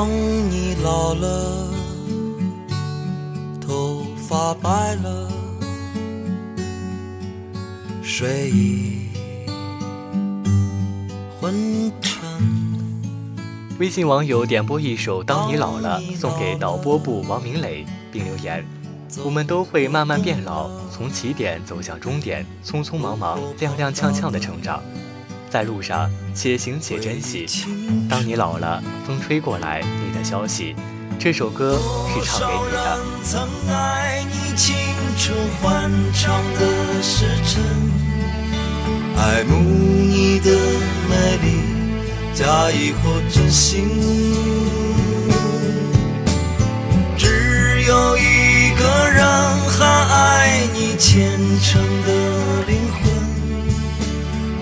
当你老了，头发白了，睡意昏沉。微信网友点播一首《当你老了》，送给导播部王明磊，并留言：“我们都会慢慢变老，从起点走向终点，匆匆忙忙，踉踉跄跄的成长。”在路上，且行且珍惜。当你老了，风吹过来，你的消息。这首歌是唱给你的。曾爱你欢畅的时辰，爱慕你的美丽，假意或真心。只有一个人还爱你虔诚的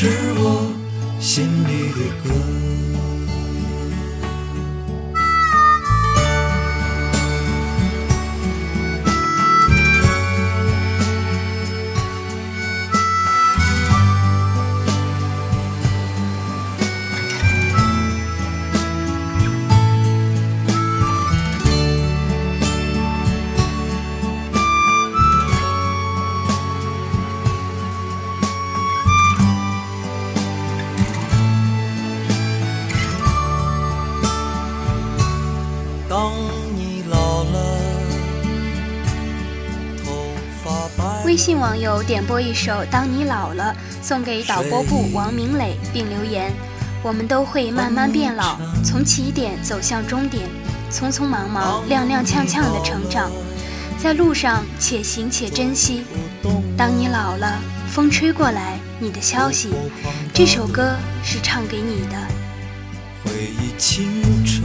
是我心里的歌。微信网友点播一首《当你老了》，送给导播部王明磊，并留言：“我们都会慢慢变老，从起点走向终点，匆匆忙忙，踉踉跄跄的成长，在路上且行且珍惜。当你老了，风吹过来，你的消息。这首歌是唱给你的。”回忆青春，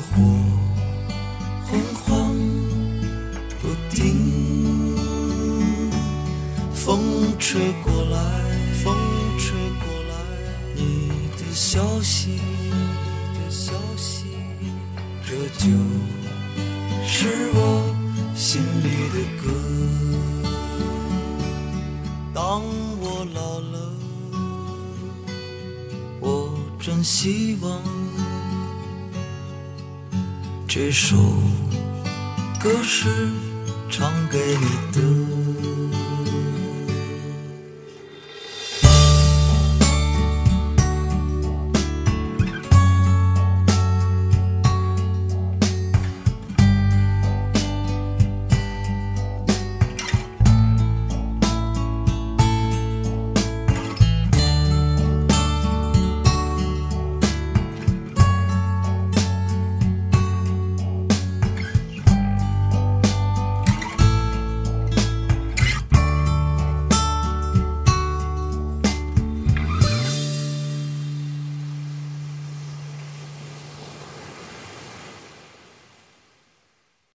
火昏黄不定，风吹过来，风吹过来，你的消息，你的消息，这就是我心里的歌。当我老了。我真希望这首歌是唱给你的。